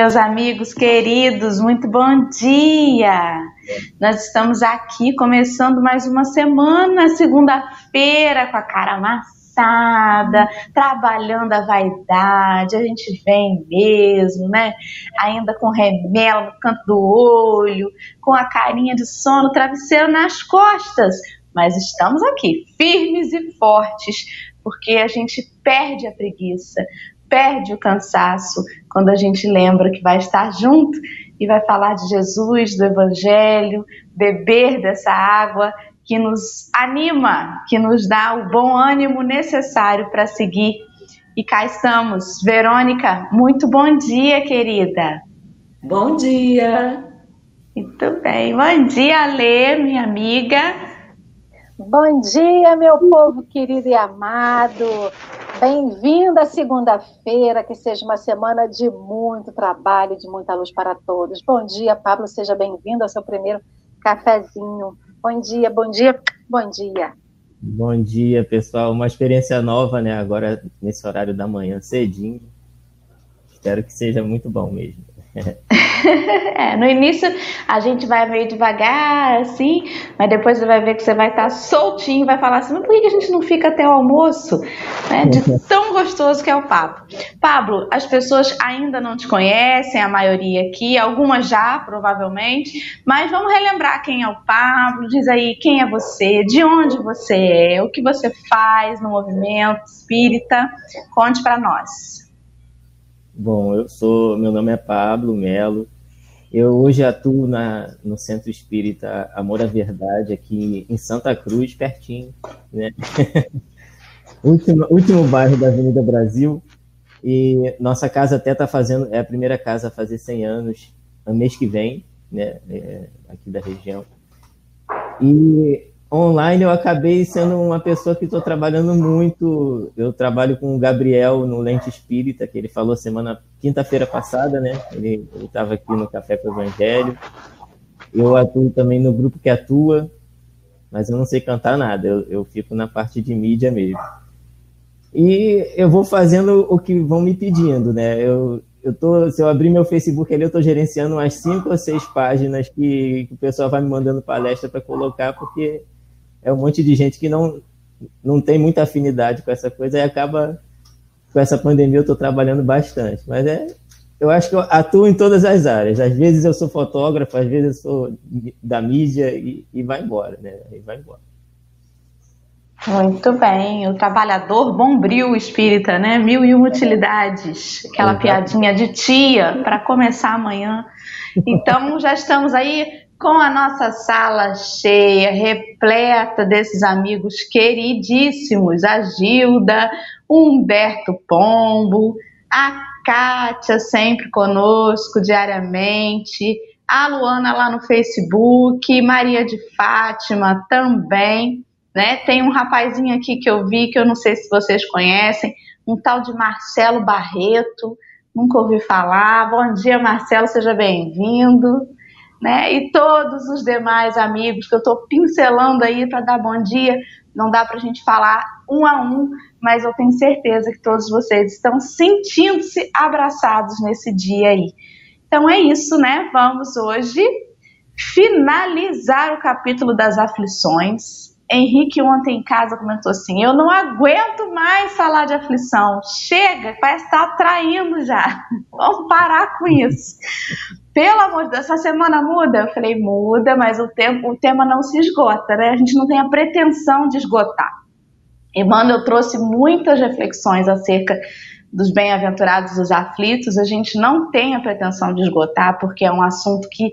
meus amigos queridos, muito bom dia! Nós estamos aqui começando mais uma semana, segunda-feira, com a cara amassada, trabalhando a vaidade, a gente vem mesmo, né? Ainda com remela no canto do olho, com a carinha de sono, travesseiro nas costas, mas estamos aqui, firmes e fortes, porque a gente perde a preguiça, perde o cansaço quando a gente lembra que vai estar junto e vai falar de Jesus, do Evangelho, beber dessa água que nos anima, que nos dá o bom ânimo necessário para seguir. E cá estamos. Verônica, muito bom dia, querida. Bom dia. Muito bem. Bom dia, Lê, minha amiga. Bom dia, meu povo querido e amado. Bem-vinda segunda-feira, que seja uma semana de muito trabalho, de muita luz para todos. Bom dia, Pablo, seja bem-vindo ao seu primeiro cafezinho. Bom dia, bom dia, bom dia. Bom dia, pessoal. Uma experiência nova, né? Agora nesse horário da manhã, cedinho. Espero que seja muito bom mesmo. é, no início a gente vai meio devagar, assim, mas depois você vai ver que você vai estar tá soltinho, vai falar assim, mas por que a gente não fica até o almoço? Né? De tão gostoso que é o papo. Pablo, as pessoas ainda não te conhecem, a maioria aqui, algumas já, provavelmente, mas vamos relembrar quem é o Pablo, diz aí quem é você, de onde você é, o que você faz no movimento espírita, conte para nós. Bom, eu sou, meu nome é Pablo Melo. Eu hoje atuo na, no Centro Espírita Amor à Verdade, aqui em Santa Cruz, pertinho, né? último, último bairro da Avenida Brasil. E nossa casa até está fazendo, é a primeira casa a fazer 100 anos no mês que vem, né? É, aqui da região. E online eu acabei sendo uma pessoa que estou trabalhando muito. Eu trabalho com o Gabriel no Lente Espírita, que ele falou semana quinta-feira passada, né? Ele estava aqui no Café com o Evangelho. Eu atuo também no grupo que atua, mas eu não sei cantar nada. Eu, eu fico na parte de mídia mesmo. E eu vou fazendo o que vão me pedindo, né? Eu, eu tô, se eu abrir meu Facebook ali, eu estou gerenciando umas cinco ou seis páginas que, que o pessoal vai me mandando palestra para colocar, porque é um monte de gente que não, não tem muita afinidade com essa coisa e acaba com essa pandemia eu estou trabalhando bastante. Mas é, eu acho que eu atuo em todas as áreas. Às vezes eu sou fotógrafo, às vezes eu sou da mídia e, e vai embora, né? E vai embora. Muito bem, o trabalhador bombril espírita, né? Mil e uma utilidades, aquela piadinha de tia para começar amanhã. Então já estamos aí com a nossa sala cheia, repleta desses amigos queridíssimos, a Gilda, o Humberto Pombo, a Kátia sempre conosco diariamente, a Luana lá no Facebook, Maria de Fátima também, né? Tem um rapazinho aqui que eu vi que eu não sei se vocês conhecem, um tal de Marcelo Barreto, nunca ouvi falar. Bom dia, Marcelo, seja bem-vindo né? E todos os demais amigos que eu estou pincelando aí para dar bom dia. Não dá para a gente falar um a um, mas eu tenho certeza que todos vocês estão sentindo-se abraçados nesse dia aí. Então é isso, né? Vamos hoje finalizar o capítulo das aflições. Henrique ontem em casa comentou assim: Eu não aguento mais falar de aflição. Chega, parece estar atraindo já. Vamos parar com isso pelo amor de Deus, essa semana muda? Eu falei, muda, mas o, tempo, o tema não se esgota, né? A gente não tem a pretensão de esgotar. Emmanuel trouxe muitas reflexões acerca dos bem-aventurados dos aflitos. A gente não tem a pretensão de esgotar, porque é um assunto que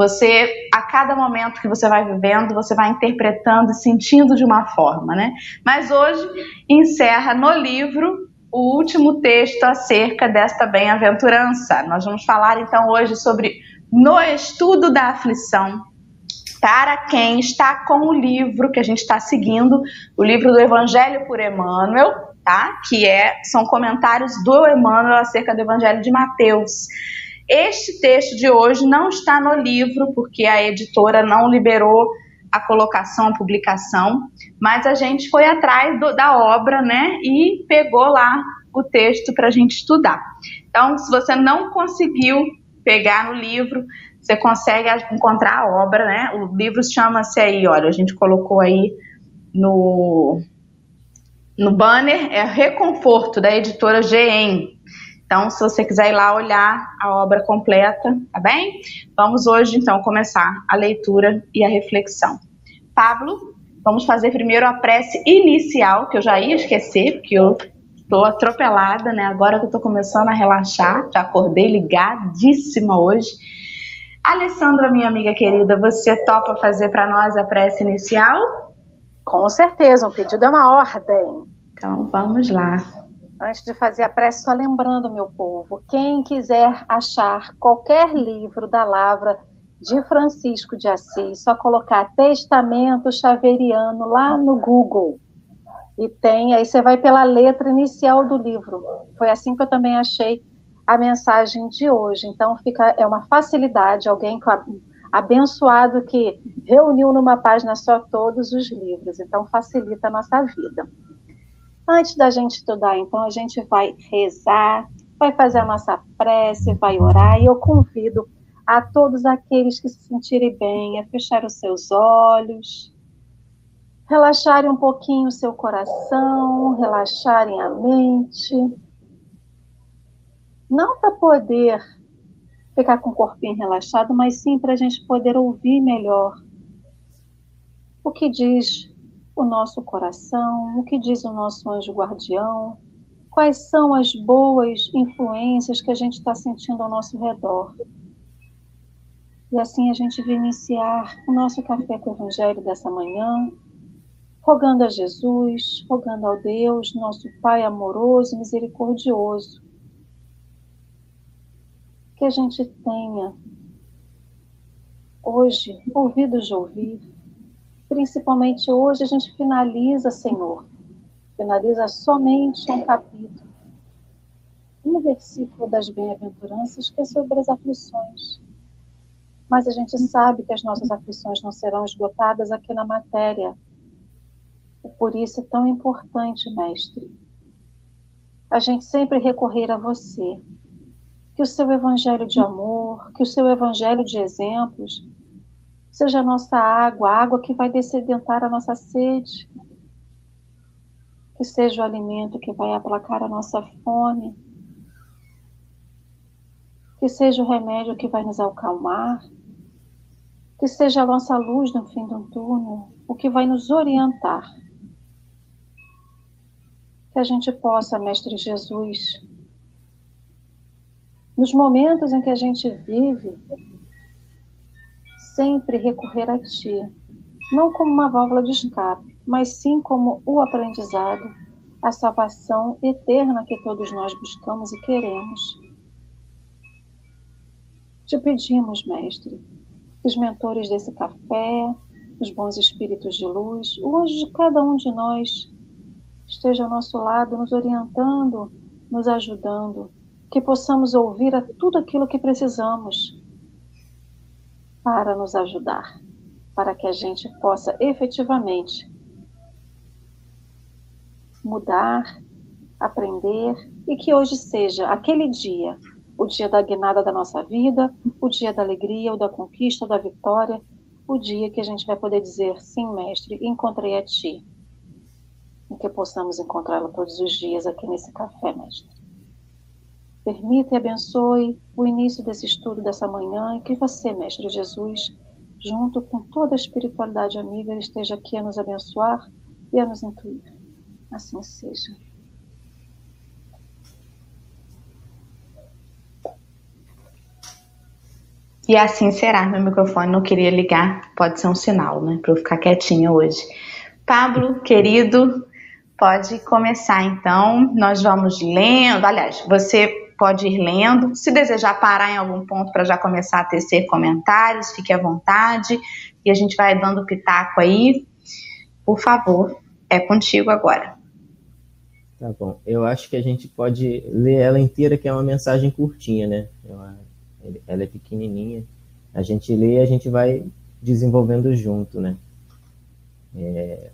você, a cada momento que você vai vivendo, você vai interpretando e sentindo de uma forma, né? Mas hoje encerra no livro o último texto acerca desta bem-aventurança. Nós vamos falar então hoje sobre no estudo da aflição. Para quem está com o livro que a gente está seguindo, o livro do Evangelho por Emmanuel, tá? Que é são comentários do Emmanuel acerca do Evangelho de Mateus. Este texto de hoje não está no livro porque a editora não liberou a colocação, a publicação, mas a gente foi atrás do, da obra, né, e pegou lá o texto para a gente estudar. Então, se você não conseguiu pegar no livro, você consegue encontrar a obra, né? O livro chama-se aí, olha, a gente colocou aí no, no banner, é Reconforto, da editora GEM. Então, se você quiser ir lá olhar a obra completa, tá bem? Vamos hoje, então, começar a leitura e a reflexão. Pablo, vamos fazer primeiro a prece inicial, que eu já ia esquecer, porque eu estou atropelada, né? Agora que eu estou começando a relaxar, já acordei ligadíssima hoje. Alessandra, minha amiga querida, você topa fazer para nós a prece inicial? Com certeza, um pedido é uma ordem. Então vamos lá. Antes de fazer a prece, só lembrando, meu povo, quem quiser achar qualquer livro da Lavra de Francisco de Assis, só colocar Testamento Xaveriano lá no Google. E tem, aí você vai pela letra inicial do livro. Foi assim que eu também achei a mensagem de hoje. Então fica é uma facilidade, alguém abençoado que reuniu numa página só todos os livros. Então facilita a nossa vida. Antes da gente estudar, então a gente vai rezar, vai fazer a nossa prece, vai orar e eu convido a todos aqueles que se sentirem bem a fechar os seus olhos, relaxarem um pouquinho o seu coração, relaxarem a mente. Não para poder ficar com o corpinho relaxado, mas sim para a gente poder ouvir melhor o que diz o nosso coração, o que diz o nosso anjo guardião, quais são as boas influências que a gente está sentindo ao nosso redor. E assim a gente vai iniciar o nosso café com o Evangelho dessa manhã, rogando a Jesus, rogando ao Deus, nosso Pai amoroso e misericordioso, que a gente tenha hoje ouvidos de ouvir, principalmente hoje a gente finaliza, Senhor, finaliza somente um capítulo, um versículo das bem-aventuranças que é sobre as aflições. Mas a gente sabe que as nossas aflições não serão esgotadas aqui na matéria. E por isso é tão importante, mestre, a gente sempre recorrer a você, que o seu evangelho de amor, que o seu evangelho de exemplos seja a nossa água, a água que vai descedentar a nossa sede, que seja o alimento que vai aplacar a nossa fome, que seja o remédio que vai nos acalmar, que seja a nossa luz no fim do túnel, o que vai nos orientar. Que a gente possa, Mestre Jesus, nos momentos em que a gente vive, sempre recorrer a Ti, não como uma válvula de escape, mas sim como o aprendizado, a salvação eterna que todos nós buscamos e queremos. Te pedimos, Mestre, que os mentores desse café, os bons espíritos de luz, o anjo de cada um de nós, esteja ao nosso lado, nos orientando, nos ajudando que possamos ouvir a tudo aquilo que precisamos para nos ajudar, para que a gente possa efetivamente mudar, aprender e que hoje seja aquele dia, o dia da guinada da nossa vida, o dia da alegria, o da conquista, da vitória, o dia que a gente vai poder dizer: sim, mestre, encontrei a ti. E que possamos encontrá-lo todos os dias aqui nesse café, mestre. Permita e abençoe o início desse estudo dessa manhã e que você, Mestre Jesus, junto com toda a espiritualidade amiga, esteja aqui a nos abençoar e a nos intuir. Assim seja. E assim será. Meu microfone não queria ligar, pode ser um sinal, né? Para eu ficar quietinha hoje. Pablo, querido, pode começar então. Nós vamos lendo. Aliás, você pode ir lendo. Se desejar parar em algum ponto para já começar a tecer comentários, fique à vontade e a gente vai dando pitaco aí. Por favor, é contigo agora. Tá bom. Eu acho que a gente pode ler ela inteira, que é uma mensagem curtinha, né? Ela é pequenininha. A gente lê e a gente vai desenvolvendo junto, né? É,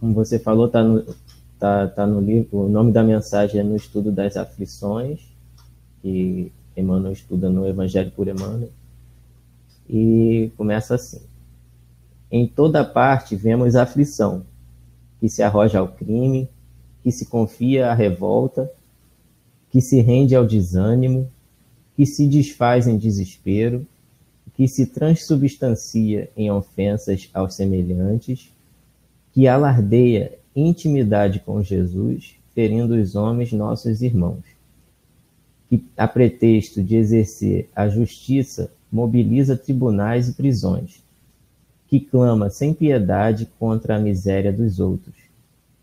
como você falou, tá no, tá, tá no livro, o nome da mensagem é no estudo das aflições, que Emmanuel estuda no Evangelho por Emmanuel, e começa assim: Em toda parte vemos aflição, que se arroja ao crime, que se confia à revolta, que se rende ao desânimo, que se desfaz em desespero, que se transubstancia em ofensas aos semelhantes, que alardeia intimidade com Jesus, ferindo os homens nossos irmãos, que, a pretexto de exercer a justiça, mobiliza tribunais e prisões, que clama sem piedade contra a miséria dos outros,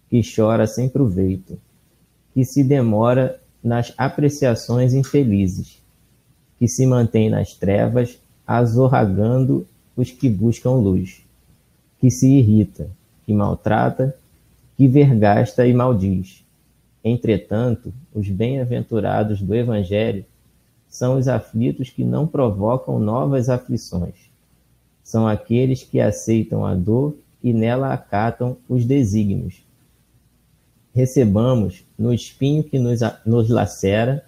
que chora sem proveito, que se demora nas apreciações infelizes, que se mantém nas trevas, azorragando os que buscam luz, que se irrita, que maltrata, que vergasta e maldiz. Entretanto, os bem-aventurados do Evangelho são os aflitos que não provocam novas aflições. São aqueles que aceitam a dor e nela acatam os desígnios. Recebamos no espinho que nos, nos lacera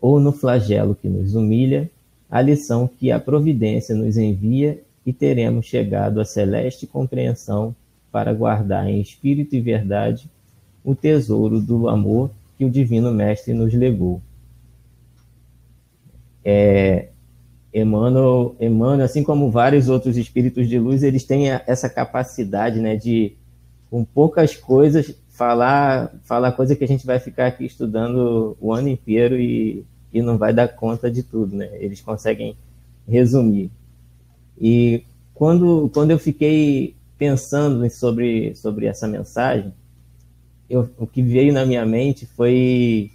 ou no flagelo que nos humilha a lição que a providência nos envia e teremos chegado à celeste compreensão para guardar em espírito e verdade o tesouro do amor que o Divino Mestre nos legou. É, Emmanuel, Emmanuel, assim como vários outros espíritos de luz, eles têm essa capacidade né, de, com poucas coisas, falar, falar coisa que a gente vai ficar aqui estudando o ano inteiro e, e não vai dar conta de tudo. Né? Eles conseguem resumir. E quando, quando eu fiquei pensando sobre, sobre essa mensagem, eu, o que veio na minha mente foi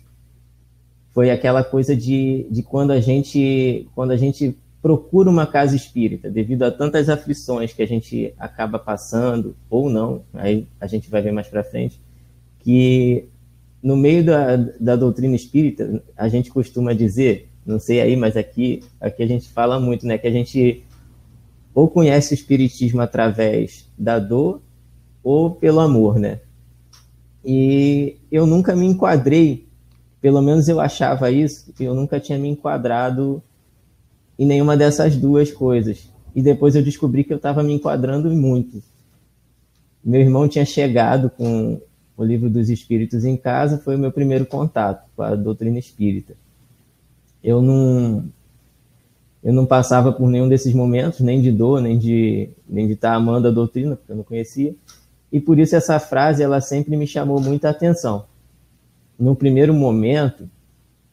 foi aquela coisa de, de quando a gente quando a gente procura uma casa espírita devido a tantas aflições que a gente acaba passando ou não aí a gente vai ver mais para frente que no meio da, da doutrina espírita a gente costuma dizer não sei aí mas aqui aqui a gente fala muito né que a gente ou conhece o espiritismo através da dor ou pelo amor, né? E eu nunca me enquadrei, pelo menos eu achava isso, eu nunca tinha me enquadrado em nenhuma dessas duas coisas. E depois eu descobri que eu estava me enquadrando muito. Meu irmão tinha chegado com o livro dos Espíritos em casa, foi o meu primeiro contato com a doutrina espírita. Eu não, eu não passava por nenhum desses momentos, nem de dor, nem de nem de estar amando a doutrina, porque eu não conhecia. E por isso essa frase ela sempre me chamou muita atenção. No primeiro momento,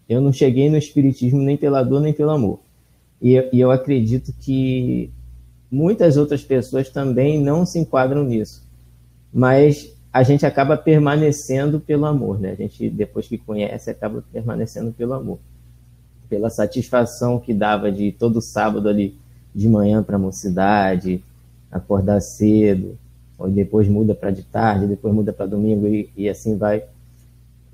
eu não cheguei no espiritismo nem pela dor nem pelo amor. E, e eu acredito que muitas outras pessoas também não se enquadram nisso. Mas a gente acaba permanecendo pelo amor, né? A gente depois que conhece acaba permanecendo pelo amor pela satisfação que dava de todo sábado ali de manhã para a mocidade, acordar cedo, ou depois muda para de tarde, depois muda para domingo e, e, assim vai.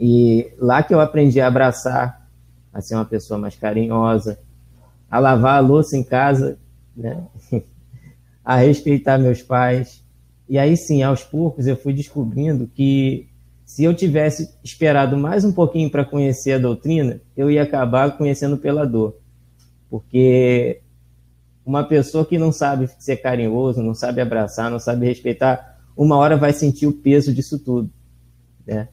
E lá que eu aprendi a abraçar, a ser uma pessoa mais carinhosa, a lavar a louça em casa, né? a respeitar meus pais. E aí sim, aos poucos eu fui descobrindo que se eu tivesse esperado mais um pouquinho para conhecer a doutrina, eu ia acabar conhecendo pela dor. Porque uma pessoa que não sabe ser carinhoso, não sabe abraçar, não sabe respeitar, uma hora vai sentir o peso disso tudo. Né?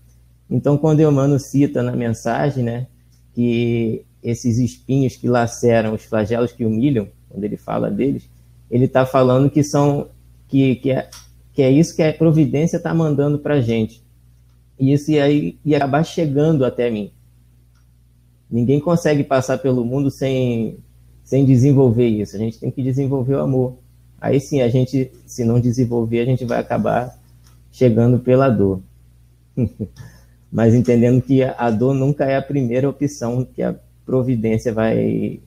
Então, quando Emmanuel cita na mensagem né, que esses espinhos que laceram, os flagelos que humilham, quando ele fala deles, ele está falando que são que, que, é, que é isso que a providência está mandando para a gente e isso ia, ia acabar chegando até mim. Ninguém consegue passar pelo mundo sem, sem desenvolver isso. A gente tem que desenvolver o amor. Aí sim, a gente, se não desenvolver, a gente vai acabar chegando pela dor. Mas entendendo que a dor nunca é a primeira opção que a providência vai.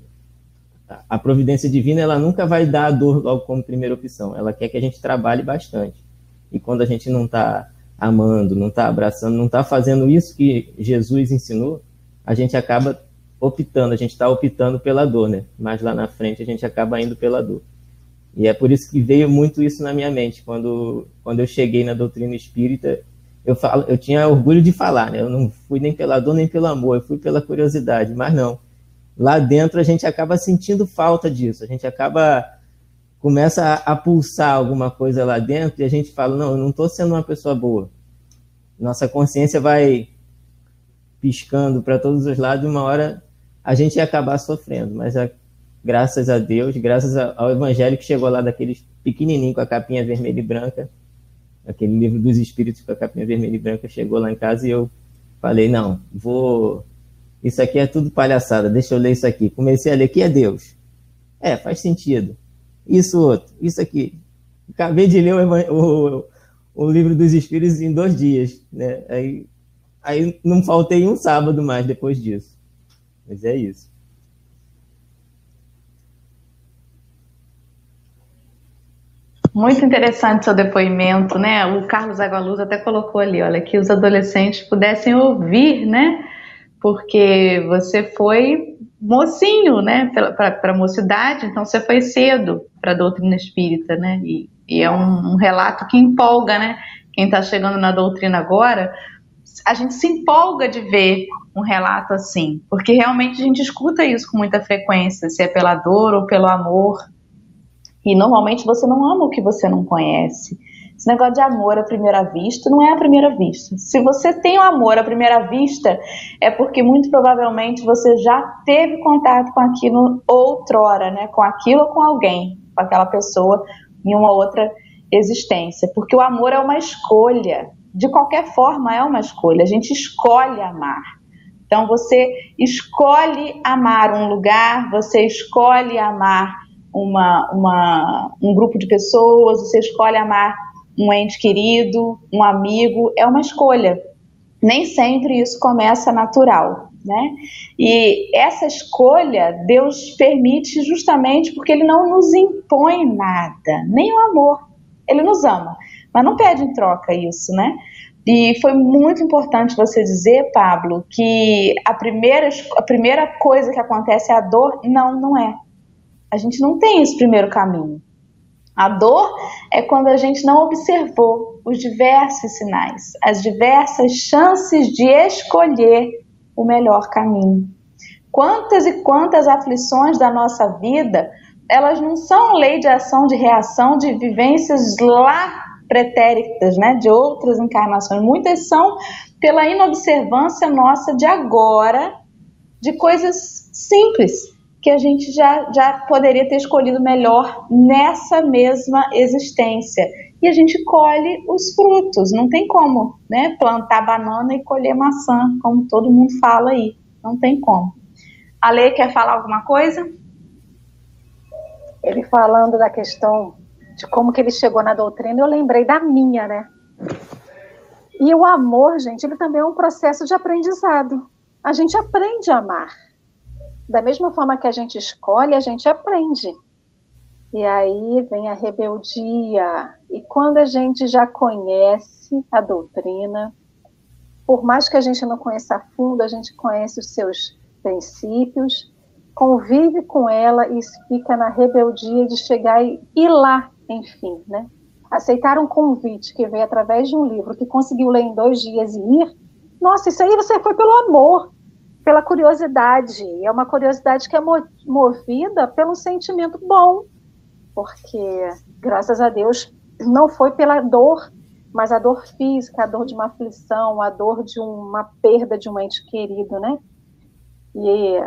A providência divina, ela nunca vai dar a dor logo como primeira opção. Ela quer que a gente trabalhe bastante. E quando a gente não está amando, não está abraçando, não está fazendo isso que Jesus ensinou, a gente acaba optando, a gente está optando pela dor, né? Mas lá na frente a gente acaba indo pela dor. E é por isso que veio muito isso na minha mente. Quando, quando eu cheguei na doutrina espírita, eu, falo, eu tinha orgulho de falar, né? Eu não fui nem pela dor nem pelo amor, eu fui pela curiosidade, mas não. Lá dentro a gente acaba sentindo falta disso, a gente acaba começa a, a pulsar alguma coisa lá dentro e a gente fala, não, eu não estou sendo uma pessoa boa. Nossa consciência vai piscando para todos os lados, e uma hora a gente ia acabar sofrendo, mas a, graças a Deus, graças ao evangelho que chegou lá daqueles pequenininho com a capinha vermelha e branca, aquele livro dos espíritos com a capinha vermelha e branca chegou lá em casa e eu falei, não, vou. Isso aqui é tudo palhaçada, deixa eu ler isso aqui. Comecei a ler, que é Deus? É, faz sentido. Isso outro, isso aqui. Acabei de ler o, o, o livro dos espíritos em dois dias, né? Aí, aí não faltei um sábado mais depois disso. Mas é isso. Muito interessante seu depoimento, né? O Carlos Agualuz até colocou ali, olha, que os adolescentes pudessem ouvir, né? Porque você foi mocinho, né? Para a mocidade, então você foi cedo para a doutrina espírita, né? E, e é um, um, relato que empolga, né? Quem está chegando na doutrina agora, a gente se empolga de ver um relato assim, porque realmente a gente escuta isso com muita frequência, se é pela dor ou pelo amor, e normalmente você não ama o que você não conhece. Esse negócio de amor à primeira vista não é à primeira vista. Se você tem o um amor à primeira vista, é porque muito provavelmente você já teve contato com aquilo outrora, né? Com aquilo ou com alguém, com aquela pessoa em uma outra existência. Porque o amor é uma escolha. De qualquer forma, é uma escolha. A gente escolhe amar. Então, você escolhe amar um lugar, você escolhe amar uma, uma, um grupo de pessoas, você escolhe amar um ente querido, um amigo, é uma escolha. Nem sempre isso começa natural, né? E essa escolha Deus permite justamente porque Ele não nos impõe nada, nem o amor. Ele nos ama, mas não pede em troca isso, né? E foi muito importante você dizer, Pablo, que a primeira, a primeira coisa que acontece é a dor. Não, não é. A gente não tem esse primeiro caminho. A dor é quando a gente não observou os diversos sinais, as diversas chances de escolher o melhor caminho. Quantas e quantas aflições da nossa vida, elas não são lei de ação, de reação, de vivências lá pretéritas, né, de outras encarnações. Muitas são pela inobservância nossa de agora, de coisas simples que a gente já, já poderia ter escolhido melhor nessa mesma existência. E a gente colhe os frutos, não tem como, né? Plantar banana e colher maçã, como todo mundo fala aí. Não tem como. A Lei quer falar alguma coisa? Ele falando da questão de como que ele chegou na doutrina, eu lembrei da minha, né? E o amor, gente, ele também é um processo de aprendizado. A gente aprende a amar da mesma forma que a gente escolhe, a gente aprende. E aí vem a rebeldia. E quando a gente já conhece a doutrina, por mais que a gente não conheça a fundo, a gente conhece os seus princípios, convive com ela e fica na rebeldia de chegar e ir lá, enfim, né? Aceitar um convite que veio através de um livro que conseguiu ler em dois dias e ir. Nossa, isso aí você foi pelo amor pela curiosidade. É uma curiosidade que é movida pelo sentimento bom, porque, graças a Deus, não foi pela dor, mas a dor física, a dor de uma aflição, a dor de uma perda de um ente querido, né? E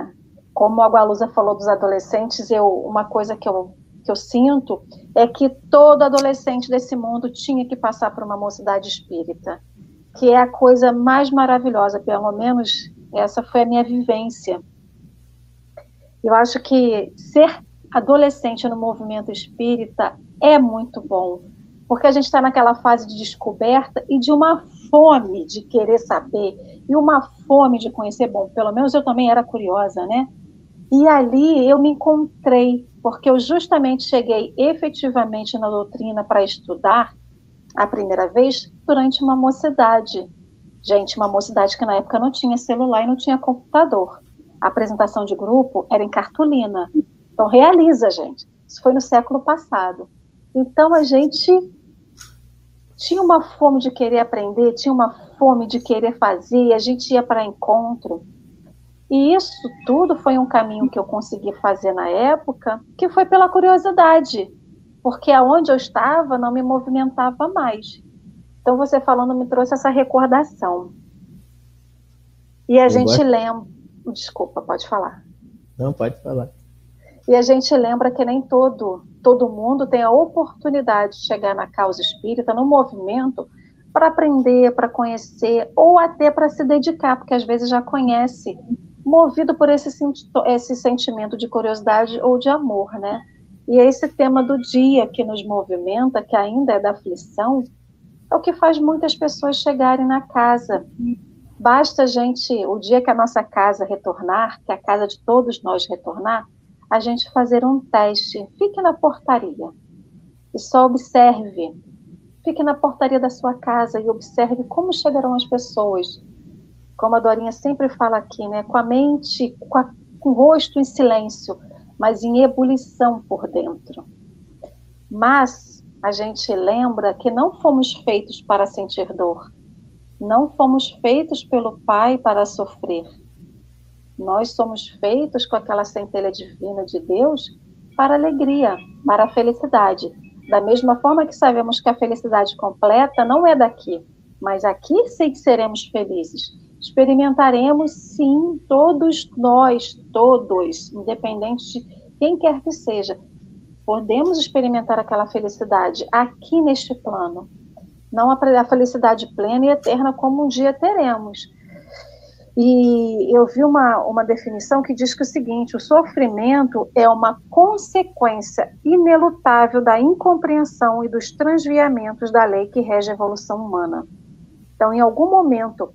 como a Gualusa falou dos adolescentes, eu, uma coisa que eu, que eu sinto é que todo adolescente desse mundo tinha que passar por uma mocidade espírita, que é a coisa mais maravilhosa, pelo menos essa foi a minha vivência. Eu acho que ser adolescente no movimento espírita é muito bom, porque a gente está naquela fase de descoberta e de uma fome de querer saber e uma fome de conhecer. Bom, pelo menos eu também era curiosa, né? E ali eu me encontrei, porque eu justamente cheguei efetivamente na doutrina para estudar a primeira vez durante uma mocidade. Gente, uma mocidade que na época não tinha celular e não tinha computador. A apresentação de grupo era em cartolina. Então, realiza, gente. Isso foi no século passado. Então, a gente tinha uma fome de querer aprender, tinha uma fome de querer fazer, a gente ia para encontro. E isso tudo foi um caminho que eu consegui fazer na época, que foi pela curiosidade, porque aonde eu estava não me movimentava mais. Então você falando me trouxe essa recordação. E a eu gente gosto... lembra. Desculpa, pode falar. Não, pode falar. E a gente lembra que nem todo, todo mundo tem a oportunidade de chegar na causa espírita, no movimento, para aprender, para conhecer, ou até para se dedicar, porque às vezes já conhece, movido por esse, esse sentimento de curiosidade ou de amor, né? E é esse tema do dia que nos movimenta, que ainda é da aflição, é o que faz muitas pessoas chegarem na casa. Basta a gente, o dia que a nossa casa retornar, que a casa de todos nós retornar, a gente fazer um teste. Fique na portaria e só observe. Fique na portaria da sua casa e observe como chegarão as pessoas. Como a Dorinha sempre fala aqui, né? Com a mente, com, a, com o rosto em silêncio, mas em ebulição por dentro. Mas a gente lembra que não fomos feitos para sentir dor. Não fomos feitos pelo Pai para sofrer. Nós somos feitos com aquela centelha divina de Deus para alegria, para a felicidade. Da mesma forma que sabemos que a felicidade completa não é daqui, mas aqui sim seremos felizes. Experimentaremos sim, todos nós, todos, independente de quem quer que seja, podemos experimentar aquela felicidade aqui neste plano. Não a felicidade plena e eterna como um dia teremos. E eu vi uma, uma definição que diz que o seguinte: o sofrimento é uma consequência inelutável da incompreensão e dos transviamentos da lei que rege a evolução humana. Então, em algum momento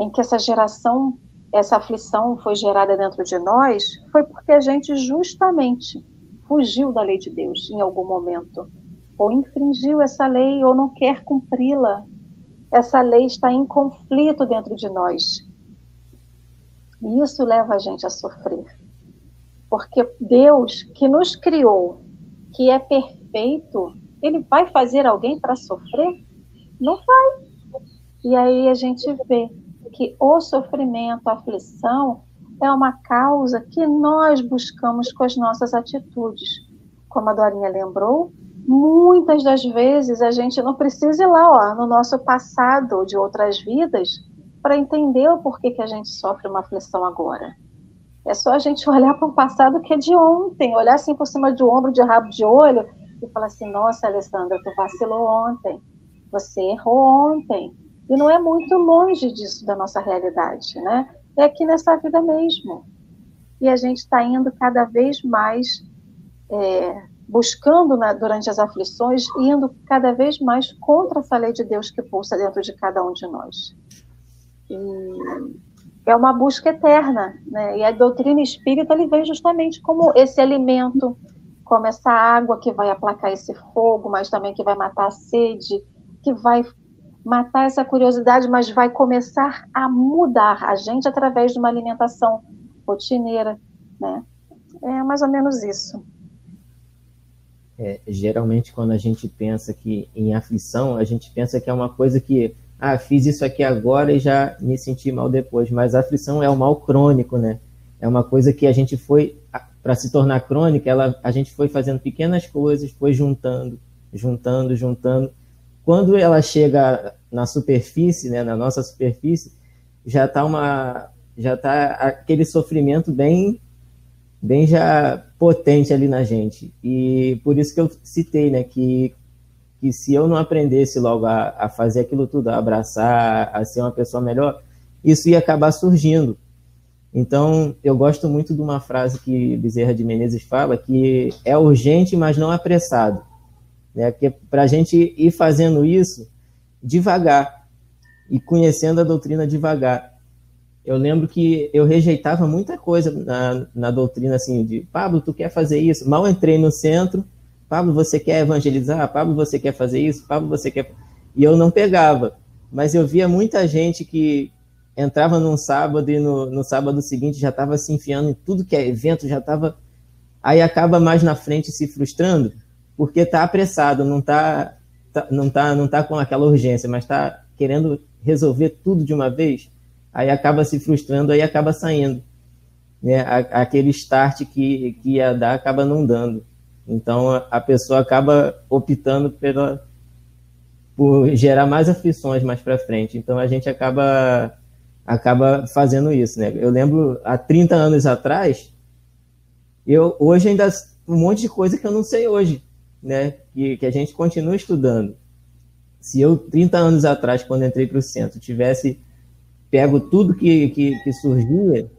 em que essa geração, essa aflição foi gerada dentro de nós, foi porque a gente justamente fugiu da lei de Deus em algum momento, ou infringiu essa lei ou não quer cumpri-la. Essa lei está em conflito dentro de nós. E isso leva a gente a sofrer. Porque Deus, que nos criou, que é perfeito, ele vai fazer alguém para sofrer? Não vai. E aí a gente vê que o sofrimento, a aflição, é uma causa que nós buscamos com as nossas atitudes. Como a Dorinha lembrou, muitas das vezes a gente não precisa ir lá ó, no nosso passado de outras vidas para entender o porquê que a gente sofre uma aflição agora. É só a gente olhar para o passado que é de ontem, olhar assim por cima de ombro, de rabo de olho e falar assim: nossa, Alessandra, tu vacilou ontem, você errou ontem. E não é muito longe disso da nossa realidade, né? É aqui nessa vida mesmo. E a gente está indo cada vez mais é, buscando na, durante as aflições, indo cada vez mais contra essa lei de Deus que pulsa dentro de cada um de nós. E é uma busca eterna, né? E a doutrina espírita ele vem justamente como esse alimento, como essa água que vai aplacar esse fogo, mas também que vai matar a sede, que vai matar essa curiosidade, mas vai começar a mudar a gente através de uma alimentação rotineira, né? É mais ou menos isso. É, geralmente, quando a gente pensa que em aflição, a gente pensa que é uma coisa que, ah, fiz isso aqui agora e já me senti mal depois. Mas a aflição é o mal crônico, né? É uma coisa que a gente foi, para se tornar crônica, ela, a gente foi fazendo pequenas coisas, foi juntando, juntando, juntando quando ela chega na superfície, né, na nossa superfície, já está uma já tá aquele sofrimento bem bem já potente ali na gente. E por isso que eu citei, né, que que se eu não aprendesse logo a, a fazer aquilo tudo, a abraçar, a ser uma pessoa melhor, isso ia acabar surgindo. Então, eu gosto muito de uma frase que Bezerra de Menezes fala, que é urgente, mas não apressado. Né? Que é para a gente ir fazendo isso devagar e conhecendo a doutrina devagar. Eu lembro que eu rejeitava muita coisa na, na doutrina, assim, de Pablo, tu quer fazer isso? Mal entrei no centro, Pablo, você quer evangelizar? Pablo, você quer fazer isso? Pablo, você quer. E eu não pegava. Mas eu via muita gente que entrava num sábado e no, no sábado seguinte já estava se enfiando em tudo que é evento, já estava. Aí acaba mais na frente se frustrando porque está apressado, não está tá, não está não tá com aquela urgência, mas está querendo resolver tudo de uma vez, aí acaba se frustrando, aí acaba saindo. Né? Aquele start que, que ia dar acaba não dando. Então a pessoa acaba optando pela, por gerar mais aflições mais para frente. Então a gente acaba acaba fazendo isso, né? Eu lembro há 30 anos atrás, eu hoje ainda um monte de coisa que eu não sei hoje, né? Que, que a gente continua estudando. Se eu 30 anos atrás, quando entrei para o centro, tivesse pego tudo que, que, que, surgia,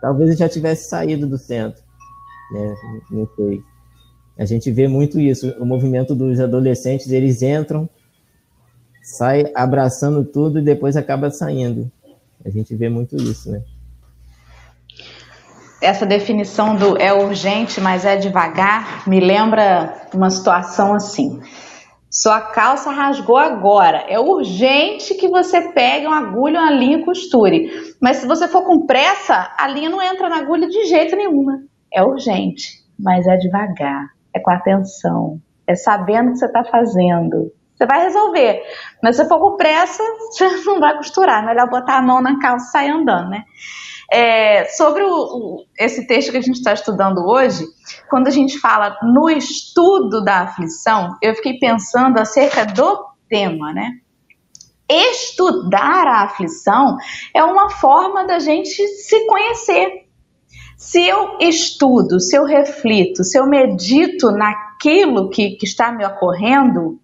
talvez eu já tivesse saído do centro, né? Não sei. A gente vê muito isso, o movimento dos adolescentes, eles entram, sai abraçando tudo e depois acaba saindo. A gente vê muito isso, né? Essa definição do é urgente, mas é devagar, me lembra uma situação assim. Sua calça rasgou agora. É urgente que você pegue uma agulha, uma linha e costure. Mas se você for com pressa, a linha não entra na agulha de jeito nenhum. É urgente, mas é devagar é com atenção, é sabendo o que você está fazendo. Você vai resolver. Mas se for com pressa, você não vai costurar. Melhor botar a mão na calça e sair andando, né? É, sobre o, o, esse texto que a gente está estudando hoje, quando a gente fala no estudo da aflição, eu fiquei pensando acerca do tema, né? Estudar a aflição é uma forma da gente se conhecer, se eu estudo, se eu reflito, se eu medito naquilo que, que está me ocorrendo,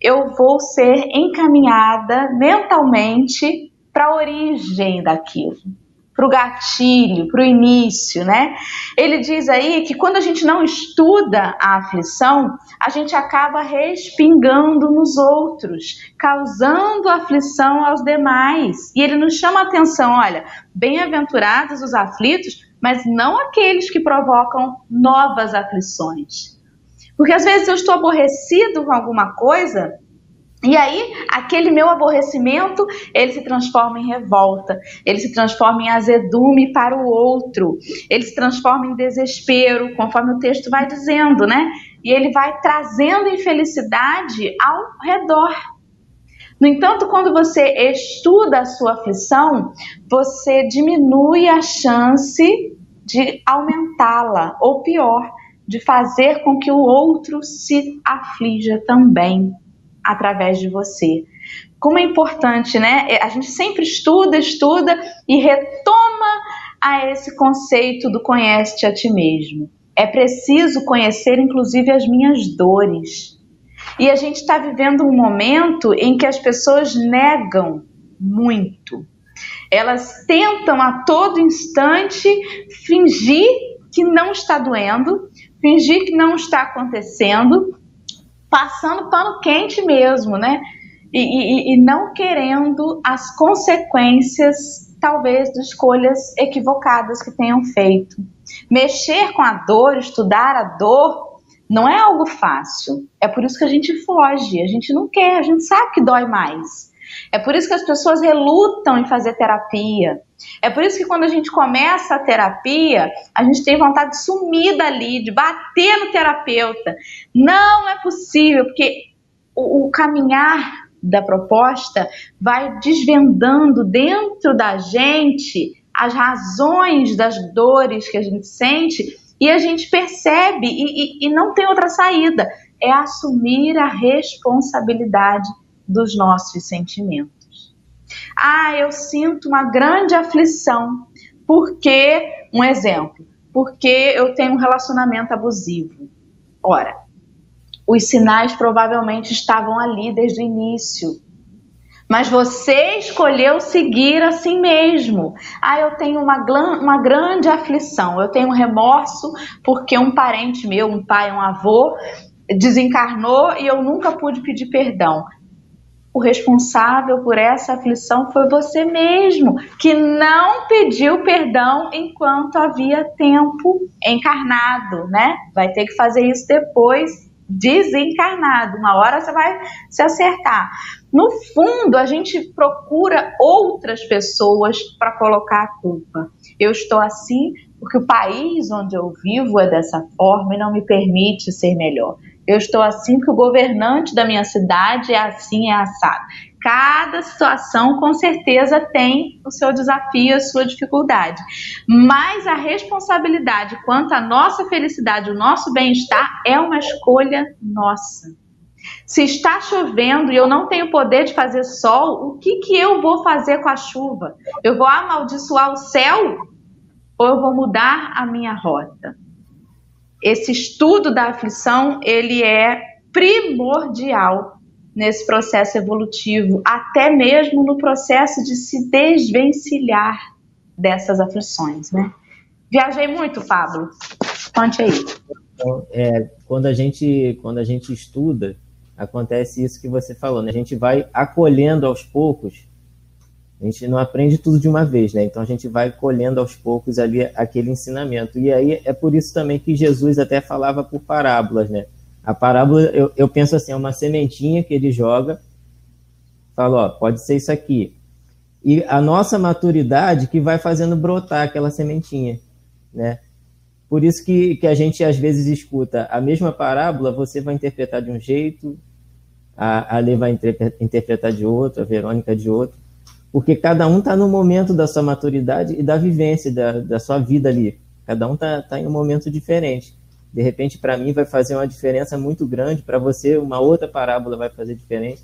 eu vou ser encaminhada mentalmente para a origem daquilo, para o gatilho, para o início, né? Ele diz aí que quando a gente não estuda a aflição, a gente acaba respingando nos outros, causando aflição aos demais. E ele nos chama a atenção: olha, bem-aventurados os aflitos, mas não aqueles que provocam novas aflições. Porque às vezes eu estou aborrecido com alguma coisa e aí, aquele meu aborrecimento, ele se transforma em revolta, ele se transforma em azedume para o outro, ele se transforma em desespero, conforme o texto vai dizendo, né? E ele vai trazendo infelicidade ao redor. No entanto, quando você estuda a sua aflição, você diminui a chance de aumentá-la, ou pior, de fazer com que o outro se aflija também através de você. Como é importante, né? A gente sempre estuda, estuda e retoma a esse conceito do conhece-te a ti mesmo. É preciso conhecer, inclusive, as minhas dores. E a gente está vivendo um momento em que as pessoas negam muito. Elas tentam a todo instante fingir que não está doendo, fingir que não está acontecendo, passando pano quente mesmo, né? E, e, e não querendo as consequências, talvez, de escolhas equivocadas que tenham feito. Mexer com a dor, estudar a dor, não é algo fácil. É por isso que a gente foge, a gente não quer, a gente sabe que dói mais. É por isso que as pessoas relutam em fazer terapia. É por isso que quando a gente começa a terapia, a gente tem vontade de sumir dali, de bater no terapeuta. Não é possível, porque o, o caminhar da proposta vai desvendando dentro da gente as razões das dores que a gente sente e a gente percebe e, e, e não tem outra saída. É assumir a responsabilidade dos nossos sentimentos. Ah, eu sinto uma grande aflição porque, um exemplo, porque eu tenho um relacionamento abusivo. Ora, os sinais provavelmente estavam ali desde o início mas você escolheu seguir assim mesmo. Ah, eu tenho uma, uma grande aflição, eu tenho remorso porque um parente meu, um pai, um avô, desencarnou e eu nunca pude pedir perdão. O responsável por essa aflição foi você mesmo, que não pediu perdão enquanto havia tempo encarnado, né? Vai ter que fazer isso depois desencarnado. Uma hora você vai se acertar. No fundo, a gente procura outras pessoas para colocar a culpa. Eu estou assim porque o país onde eu vivo é dessa forma e não me permite ser melhor. Eu estou assim porque o governante da minha cidade é assim, é assado. Cada situação, com certeza, tem o seu desafio, a sua dificuldade. Mas a responsabilidade quanto à nossa felicidade, o nosso bem-estar, é uma escolha nossa. Se está chovendo e eu não tenho poder de fazer sol, o que, que eu vou fazer com a chuva? Eu vou amaldiçoar o céu ou eu vou mudar a minha rota? Esse estudo da aflição, ele é primordial nesse processo evolutivo, até mesmo no processo de se desvencilhar dessas aflições, né? Viajei muito, Pablo. Conte aí. Então, é, quando a gente quando a gente estuda, acontece isso que você falou, né? A gente vai acolhendo aos poucos. A gente não aprende tudo de uma vez, né? Então a gente vai colhendo aos poucos ali aquele ensinamento. E aí é por isso também que Jesus até falava por parábolas, né? A parábola, eu, eu penso assim, é uma sementinha que ele joga, fala, ó, pode ser isso aqui. E a nossa maturidade que vai fazendo brotar aquela sementinha, né? Por isso que, que a gente às vezes escuta a mesma parábola, você vai interpretar de um jeito, a, a Lê vai interpretar de outro, a Verônica de outro, porque cada um está no momento da sua maturidade e da vivência da, da sua vida ali. Cada um está tá em um momento diferente de repente para mim vai fazer uma diferença muito grande, para você uma outra parábola vai fazer diferença.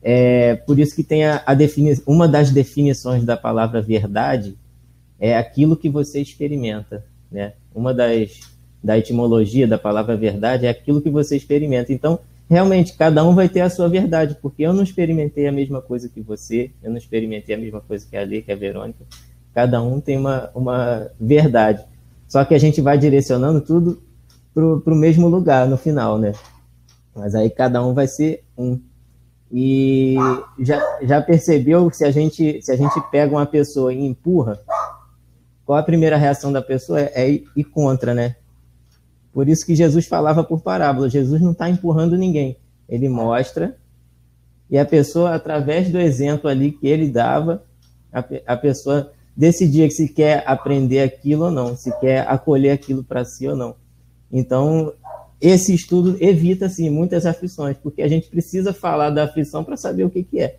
É, por isso que tem a, a defini uma das definições da palavra verdade é aquilo que você experimenta, né? Uma das da etimologia da palavra verdade é aquilo que você experimenta. Então, realmente cada um vai ter a sua verdade, porque eu não experimentei a mesma coisa que você, eu não experimentei a mesma coisa que a Lê, que a Verônica. Cada um tem uma, uma verdade. Só que a gente vai direcionando tudo para o mesmo lugar no final, né? Mas aí cada um vai ser um. E já, já percebeu que se a, gente, se a gente pega uma pessoa e empurra, qual a primeira reação da pessoa? É, é ir contra, né? Por isso que Jesus falava por parábola. Jesus não está empurrando ninguém. Ele mostra e a pessoa, através do exemplo ali que ele dava, a, a pessoa decidia se quer aprender aquilo ou não, se quer acolher aquilo para si ou não. Então, esse estudo evita assim, muitas aflições, porque a gente precisa falar da aflição para saber o que, que é.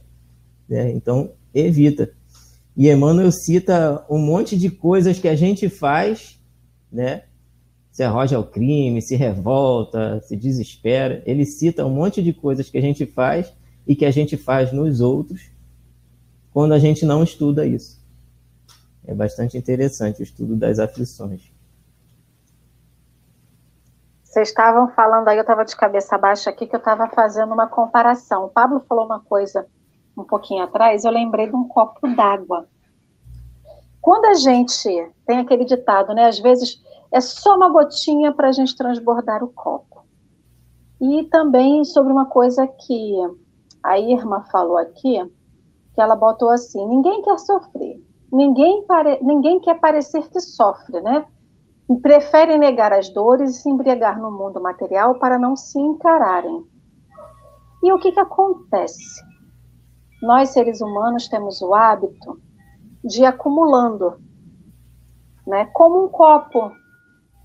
Né? Então, evita. E Emmanuel cita um monte de coisas que a gente faz, né? Se arroja ao crime, se revolta, se desespera. Ele cita um monte de coisas que a gente faz e que a gente faz nos outros quando a gente não estuda isso. É bastante interessante o estudo das aflições. Vocês estavam falando aí, eu estava de cabeça baixa aqui, que eu estava fazendo uma comparação. O Pablo falou uma coisa um pouquinho atrás, eu lembrei de um copo d'água. Quando a gente tem aquele ditado, né? Às vezes é só uma gotinha para a gente transbordar o copo. E também sobre uma coisa que a Irma falou aqui, que ela botou assim: ninguém quer sofrer, ninguém, pare... ninguém quer parecer que sofre, né? e preferem negar as dores e se embriagar no mundo material para não se encararem. E o que, que acontece? Nós, seres humanos, temos o hábito de ir acumulando, né? como um copo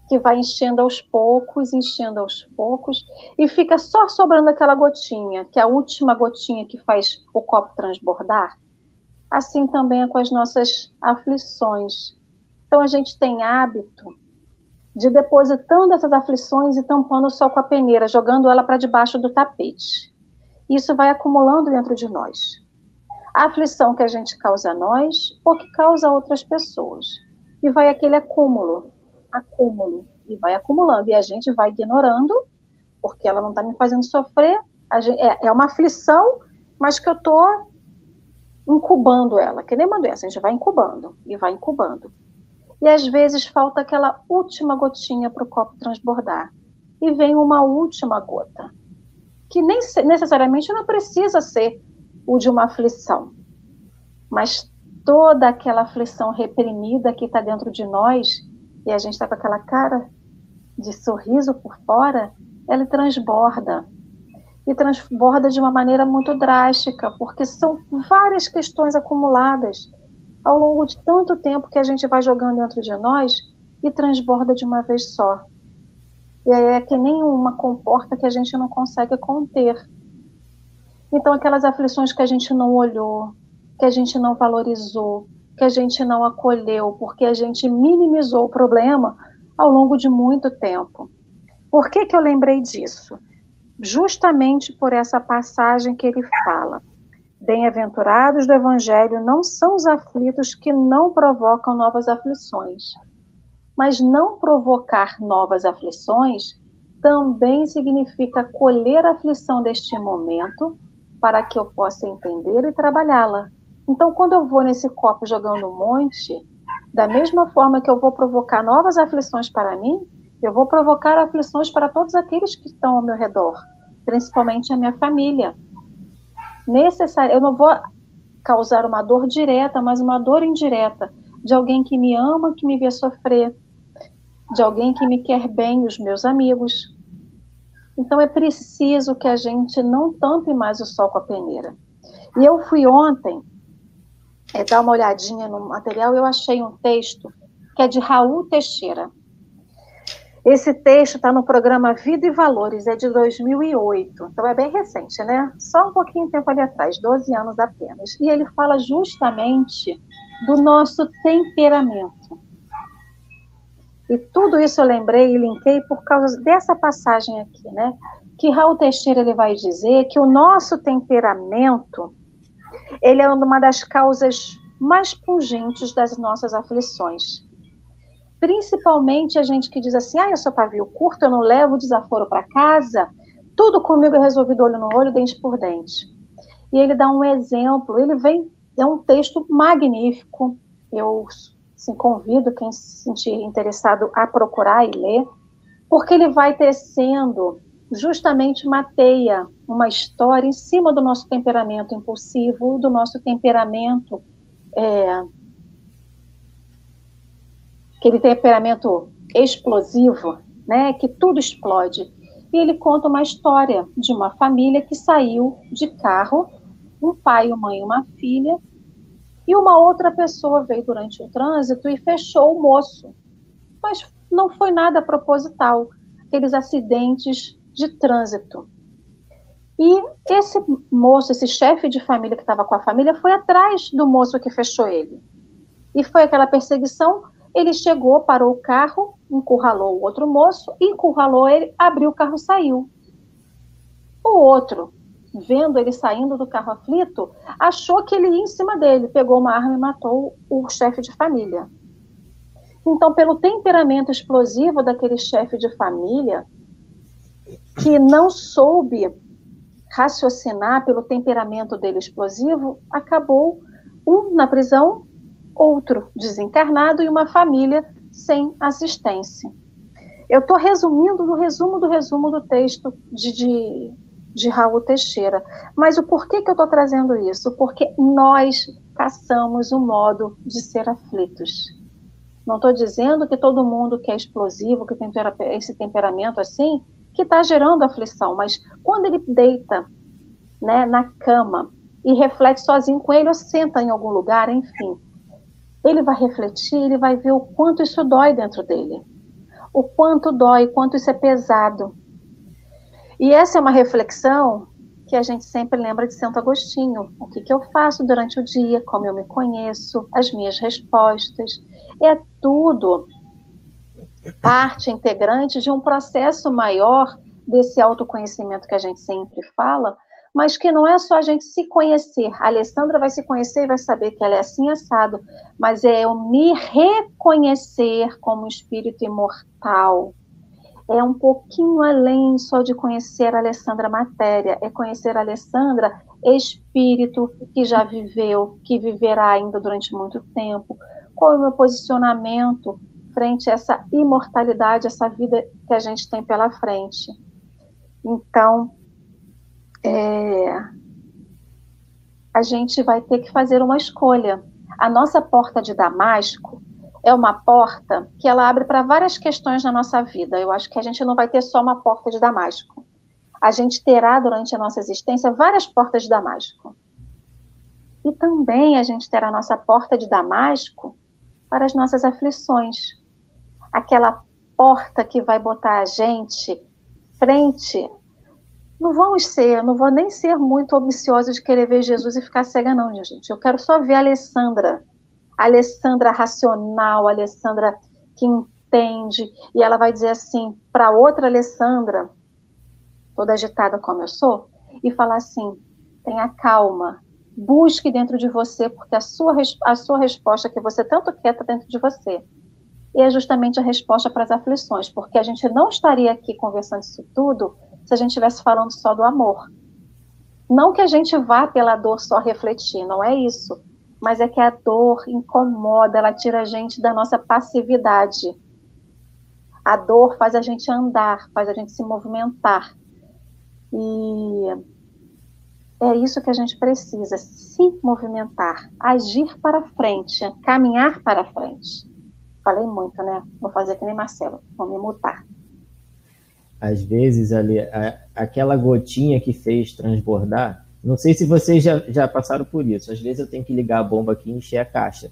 que vai enchendo aos poucos, enchendo aos poucos, e fica só sobrando aquela gotinha, que é a última gotinha que faz o copo transbordar. Assim também é com as nossas aflições. Então a gente tem hábito de depositando essas aflições e tampando só com a peneira, jogando ela para debaixo do tapete. Isso vai acumulando dentro de nós. A aflição que a gente causa a nós ou que causa a outras pessoas. E vai aquele acúmulo, acúmulo, e vai acumulando. E a gente vai ignorando, porque ela não está me fazendo sofrer. Gente, é, é, uma aflição, mas que eu estou incubando ela, que nem uma doença, a gente vai incubando e vai incubando e às vezes falta aquela última gotinha para o copo transbordar. E vem uma última gota, que nem necessariamente não precisa ser o de uma aflição, mas toda aquela aflição reprimida que está dentro de nós, e a gente está com aquela cara de sorriso por fora, ela transborda. E transborda de uma maneira muito drástica, porque são várias questões acumuladas ao longo de tanto tempo que a gente vai jogando dentro de nós e transborda de uma vez só. E aí é que nem uma comporta que a gente não consegue conter. Então, aquelas aflições que a gente não olhou, que a gente não valorizou, que a gente não acolheu, porque a gente minimizou o problema ao longo de muito tempo. Por que, que eu lembrei disso? Justamente por essa passagem que ele fala. Bem-aventurados do Evangelho não são os aflitos que não provocam novas aflições. Mas não provocar novas aflições também significa colher a aflição deste momento para que eu possa entender e trabalhá-la. Então, quando eu vou nesse copo jogando um monte, da mesma forma que eu vou provocar novas aflições para mim, eu vou provocar aflições para todos aqueles que estão ao meu redor, principalmente a minha família necessário. Eu não vou causar uma dor direta, mas uma dor indireta de alguém que me ama, que me vê sofrer, de alguém que me quer bem, os meus amigos. Então é preciso que a gente não tampe mais o sol com a peneira. E eu fui ontem é, dar uma olhadinha no material eu achei um texto que é de Raul Teixeira. Esse texto está no programa Vida e Valores, é de 2008, então é bem recente, né? Só um pouquinho de tempo ali atrás, 12 anos apenas. E ele fala justamente do nosso temperamento. E tudo isso eu lembrei e linkei por causa dessa passagem aqui, né? Que Raul Teixeira ele vai dizer que o nosso temperamento ele é uma das causas mais pungentes das nossas aflições. Principalmente a gente que diz assim, ah, eu sou pavio curto, eu não levo desaforo para casa, tudo comigo é resolvido olho no olho, dente por dente. E ele dá um exemplo, ele vem, é um texto magnífico, eu assim, convido quem se sentir interessado a procurar e ler, porque ele vai tecendo justamente uma teia, uma história em cima do nosso temperamento impulsivo, do nosso temperamento é, aquele temperamento explosivo, né, que tudo explode. E ele conta uma história de uma família que saiu de carro, um pai, uma mãe e uma filha, e uma outra pessoa veio durante o trânsito e fechou o moço. Mas não foi nada proposital, aqueles acidentes de trânsito. E esse moço, esse chefe de família que estava com a família, foi atrás do moço que fechou ele. E foi aquela perseguição ele chegou, parou o carro, encurralou o outro moço, encurralou ele, abriu o carro e saiu. O outro, vendo ele saindo do carro aflito, achou que ele ia em cima dele, pegou uma arma e matou o chefe de família. Então, pelo temperamento explosivo daquele chefe de família, que não soube raciocinar pelo temperamento dele explosivo, acabou um na prisão outro desencarnado e uma família sem assistência. Eu estou resumindo no resumo do resumo do texto de, de, de Raul Teixeira. Mas o porquê que eu estou trazendo isso? Porque nós caçamos o modo de ser aflitos. Não estou dizendo que todo mundo que é explosivo, que tem esse temperamento assim, que está gerando aflição, mas quando ele deita né, na cama e reflete sozinho com ele ou senta em algum lugar, enfim, ele vai refletir, ele vai ver o quanto isso dói dentro dele. O quanto dói, quanto isso é pesado. E essa é uma reflexão que a gente sempre lembra de Santo Agostinho. O que, que eu faço durante o dia, como eu me conheço, as minhas respostas. É tudo parte integrante de um processo maior desse autoconhecimento que a gente sempre fala, mas que não é só a gente se conhecer. A Alessandra vai se conhecer e vai saber que ela é assim assado, mas é eu me reconhecer como espírito imortal. É um pouquinho além só de conhecer a Alessandra matéria, é conhecer a Alessandra espírito que já viveu, que viverá ainda durante muito tempo. Qual é o meu posicionamento frente essa imortalidade, essa vida que a gente tem pela frente? Então, é, a gente vai ter que fazer uma escolha. A nossa porta de Damasco é uma porta que ela abre para várias questões na nossa vida. Eu acho que a gente não vai ter só uma porta de Damasco. A gente terá durante a nossa existência várias portas de Damasco. E também a gente terá a nossa porta de Damasco para as nossas aflições. Aquela porta que vai botar a gente frente. Não vamos ser, não vou nem ser muito ambiciosa de querer ver Jesus e ficar cega, não, gente. Eu quero só ver a Alessandra. A Alessandra racional, a Alessandra que entende. E ela vai dizer assim para outra Alessandra, toda agitada como eu sou, e falar assim: tenha calma, busque dentro de você, porque a sua, a sua resposta que você tanto quer está dentro de você. E é justamente a resposta para as aflições, porque a gente não estaria aqui conversando isso tudo se a gente estivesse falando só do amor. Não que a gente vá pela dor só refletir, não é isso. Mas é que a dor incomoda, ela tira a gente da nossa passividade. A dor faz a gente andar, faz a gente se movimentar. E é isso que a gente precisa, se movimentar, agir para frente, caminhar para frente. Falei muito, né? Vou fazer que nem Marcelo, vou me mutar. Às vezes, ali, a, aquela gotinha que fez transbordar, não sei se vocês já, já passaram por isso. Às vezes eu tenho que ligar a bomba aqui e encher a caixa.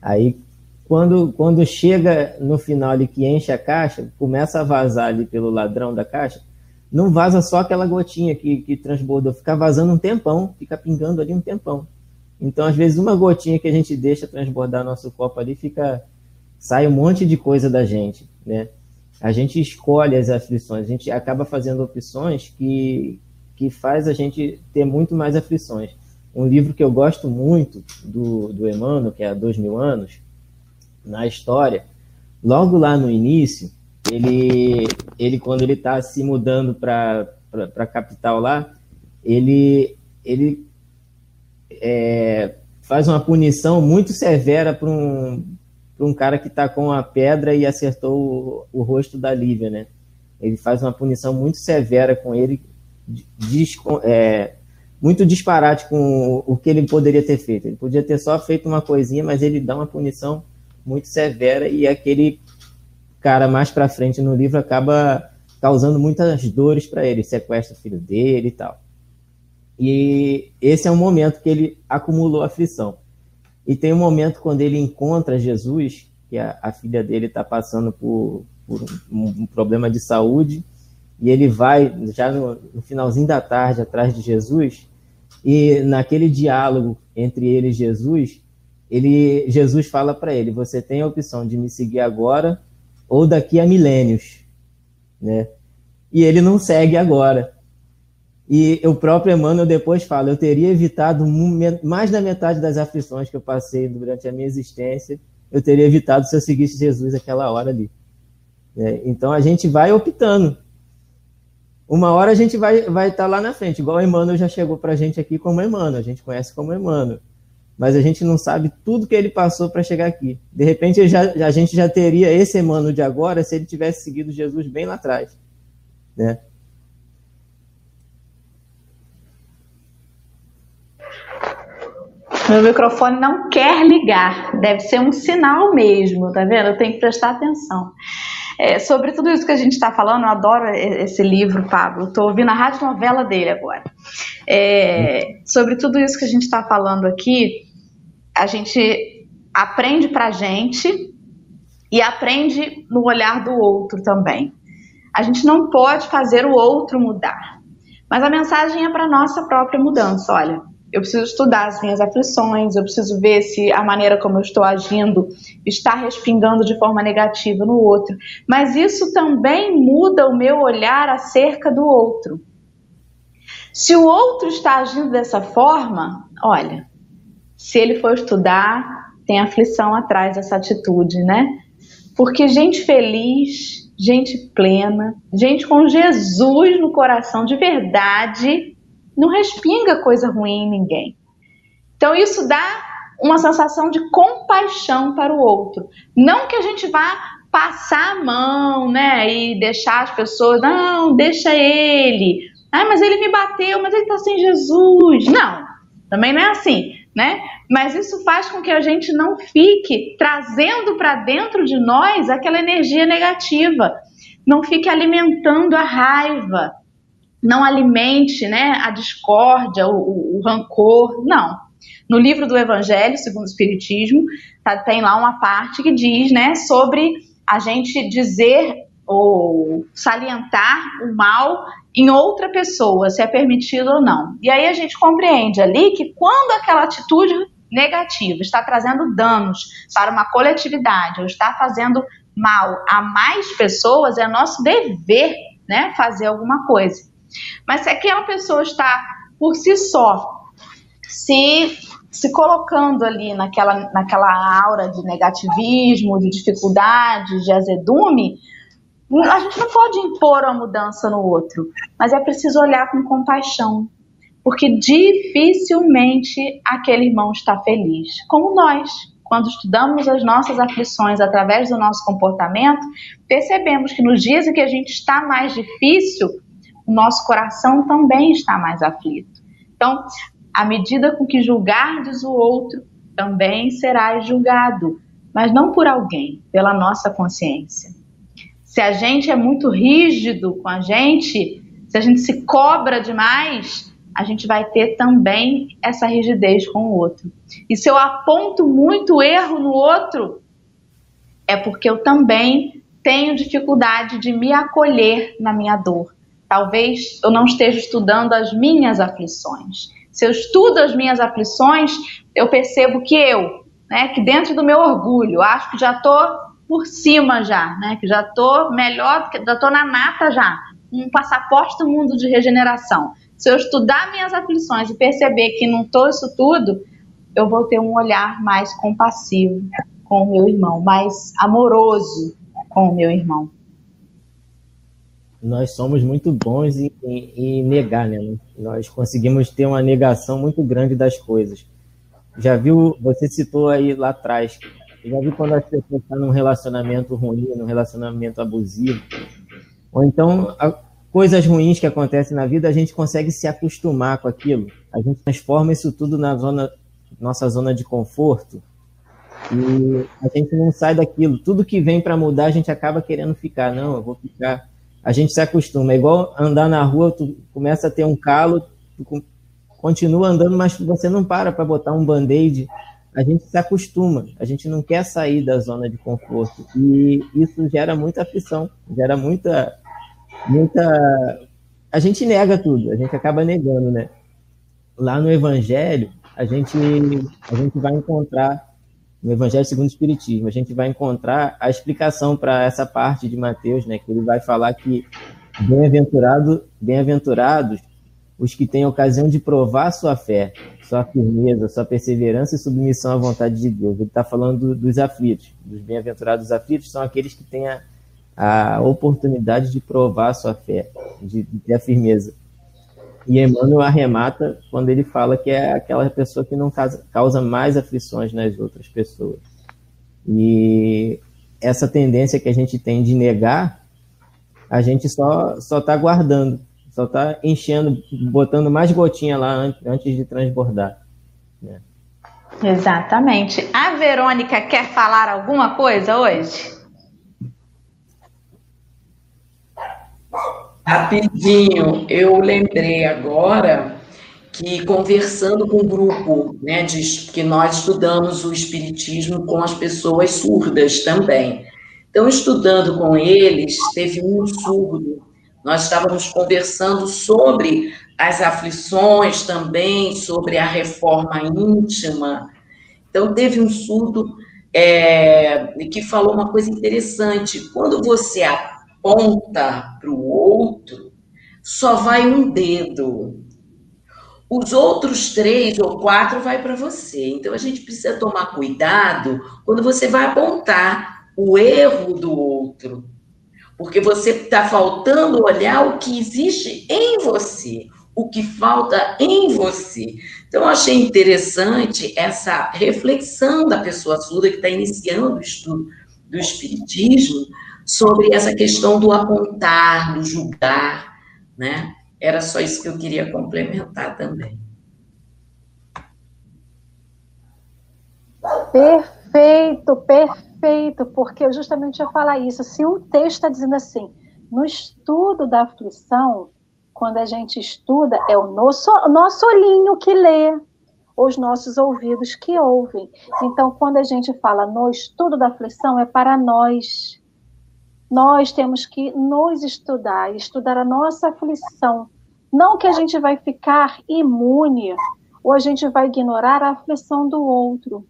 Aí, quando, quando chega no final ali que enche a caixa, começa a vazar ali pelo ladrão da caixa, não vaza só aquela gotinha que, que transbordou, fica vazando um tempão, fica pingando ali um tempão. Então, às vezes, uma gotinha que a gente deixa transbordar nosso copo ali, fica sai um monte de coisa da gente, né? A gente escolhe as aflições, a gente acaba fazendo opções que, que faz a gente ter muito mais aflições. Um livro que eu gosto muito do, do Emmanuel, que é Há Dois Mil Anos, na história, logo lá no início, ele, ele quando ele está se mudando para a capital lá, ele, ele é, faz uma punição muito severa para um, um cara que está com a pedra e acertou o, o, rosto da Lívia, né? Ele faz uma punição muito severa com ele, diz, é, muito disparate com o, o que ele poderia ter feito. Ele podia ter só feito uma coisinha, mas ele dá uma punição muito severa e aquele cara mais para frente no livro acaba causando muitas dores para ele, sequestra o filho dele e tal. E esse é um momento que ele acumulou aflição. E tem um momento quando ele encontra Jesus, que a, a filha dele está passando por, por um, um, problema de saúde, e ele vai já no, no finalzinho da tarde atrás de Jesus, e naquele diálogo entre ele e Jesus, ele, Jesus fala para ele: Você tem a opção de me seguir agora ou daqui a milênios, né? E ele não segue agora. E o próprio Emmanuel depois fala: eu teria evitado mais da metade das aflições que eu passei durante a minha existência, eu teria evitado se eu seguisse Jesus aquela hora ali. É, então a gente vai optando. Uma hora a gente vai estar vai tá lá na frente, igual o Emmanuel já chegou para a gente aqui como Emmanuel, a gente conhece como Emmanuel. Mas a gente não sabe tudo que ele passou para chegar aqui. De repente já, a gente já teria esse Emmanuel de agora se ele tivesse seguido Jesus bem lá atrás. Né? Meu microfone não quer ligar, deve ser um sinal mesmo, tá vendo? Eu tenho que prestar atenção. É, sobre tudo isso que a gente está falando, eu adoro esse livro, Pablo. Estou ouvindo a rádio novela dele agora. É, sobre tudo isso que a gente está falando aqui, a gente aprende para gente e aprende no olhar do outro também. A gente não pode fazer o outro mudar, mas a mensagem é para nossa própria mudança. Olha, eu preciso estudar as minhas aflições, eu preciso ver se a maneira como eu estou agindo está respingando de forma negativa no outro. Mas isso também muda o meu olhar acerca do outro. Se o outro está agindo dessa forma, olha, se ele for estudar, tem aflição atrás dessa atitude, né? Porque gente feliz, gente plena, gente com Jesus no coração de verdade, não respinga coisa ruim em ninguém. Então isso dá uma sensação de compaixão para o outro. Não que a gente vá passar a mão, né, e deixar as pessoas, não, deixa ele. Ah, mas ele me bateu, mas ele está sem Jesus. Não, também não é assim, né? Mas isso faz com que a gente não fique trazendo para dentro de nós aquela energia negativa, não fique alimentando a raiva, não alimente né, a discórdia, o, o, rancor, não. No livro do Evangelho, segundo o Espiritismo, tá, tem lá uma parte que diz né, sobre a gente dizer ou salientar o mal em outra pessoa, se é permitido ou não. E aí a gente compreende ali que quando aquela atitude negativa está trazendo danos para uma coletividade ou está fazendo mal a mais pessoas, é nosso dever né, fazer alguma coisa. Mas se aquela pessoa está por si só se, se colocando ali naquela, naquela aura de negativismo, de dificuldade, de azedume, a gente não pode impor uma mudança no outro, mas é preciso olhar com compaixão, porque dificilmente aquele irmão está feliz, como nós. Quando estudamos as nossas aflições através do nosso comportamento, percebemos que nos dias em que a gente está mais difícil, o nosso coração também está mais aflito. Então, à medida com que julgardes o outro, também serás julgado, mas não por alguém, pela nossa consciência. Se a gente é muito rígido com a gente, se a gente se cobra demais, a gente vai ter também essa rigidez com o outro. E se eu aponto muito erro no outro, é porque eu também tenho dificuldade de me acolher na minha dor. Talvez eu não esteja estudando as minhas aflições. Se eu estudo as minhas aflições, eu percebo que eu, né, que dentro do meu orgulho, acho que já estou por cima já, né, que já estou melhor, já estou na nata já, um passaporte do mundo de regeneração. Se eu estudar minhas aflições e perceber que não estou isso tudo, eu vou ter um olhar mais compassivo com o meu irmão, mais amoroso com o meu irmão. Nós somos muito bons em, em, em negar, né? Nós conseguimos ter uma negação muito grande das coisas. Já viu, você citou aí lá atrás, já viu quando as pessoas estão num relacionamento ruim, num relacionamento abusivo, ou então coisas ruins que acontecem na vida, a gente consegue se acostumar com aquilo. A gente transforma isso tudo na zona, nossa zona de conforto e a gente não sai daquilo. Tudo que vem para mudar, a gente acaba querendo ficar. Não, eu vou ficar. A gente se acostuma. É igual andar na rua, tu começa a ter um calo, tu continua andando, mas você não para para botar um band-aid. A gente se acostuma. A gente não quer sair da zona de conforto. E isso gera muita aflição, gera muita muita. A gente nega tudo, a gente acaba negando, né? Lá no Evangelho, a gente, a gente vai encontrar, no Evangelho segundo o Espiritismo, a gente vai encontrar a explicação para essa parte de Mateus, né? Que ele vai falar que bem-aventurado, bem-aventurados os que têm ocasião de provar sua fé, sua firmeza, sua perseverança e submissão à vontade de Deus. Ele está falando dos aflitos, dos bem-aventurados aflitos, são aqueles que têm a, a oportunidade de provar sua fé, de, de ter a firmeza. E Emmanuel arremata quando ele fala que é aquela pessoa que não causa, mais aflições nas outras pessoas. E essa tendência que a gente tem de negar, a gente só só está guardando, só está enchendo, botando mais gotinha lá antes de transbordar. Né? Exatamente. A Verônica quer falar alguma coisa hoje? Rapidinho, eu lembrei agora que conversando com o grupo, né, de, que nós estudamos o espiritismo com as pessoas surdas também. Então, estudando com eles, teve um surdo. Nós estávamos conversando sobre as aflições também, sobre a reforma íntima. Então, teve um surdo é, que falou uma coisa interessante. Quando você aponta para o outro, só vai um dedo. Os outros três ou quatro vai para você. Então a gente precisa tomar cuidado quando você vai apontar o erro do outro. Porque você está faltando olhar o que existe em você, o que falta em você. Então, eu achei interessante essa reflexão da pessoa surda que está iniciando o estudo do Espiritismo, sobre essa questão do apontar, do julgar, né? Era só isso que eu queria complementar também. Perfeito, perfeito, porque eu justamente ia falar isso. Se um texto está dizendo assim, no estudo da aflição, quando a gente estuda, é o nosso, nosso olhinho que lê, os nossos ouvidos que ouvem. Então, quando a gente fala no estudo da aflição, é para nós, nós temos que nos estudar, estudar a nossa aflição. Não que a gente vai ficar imune ou a gente vai ignorar a aflição do outro,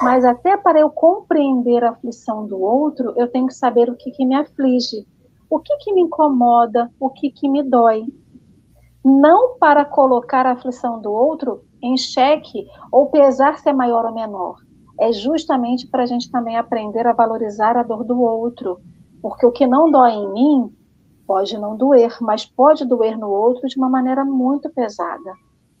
mas até para eu compreender a aflição do outro, eu tenho que saber o que, que me aflige, o que, que me incomoda, o que, que me dói. Não para colocar a aflição do outro em xeque ou pesar se é maior ou menor. É justamente para a gente também aprender a valorizar a dor do outro. Porque o que não dói em mim pode não doer, mas pode doer no outro de uma maneira muito pesada.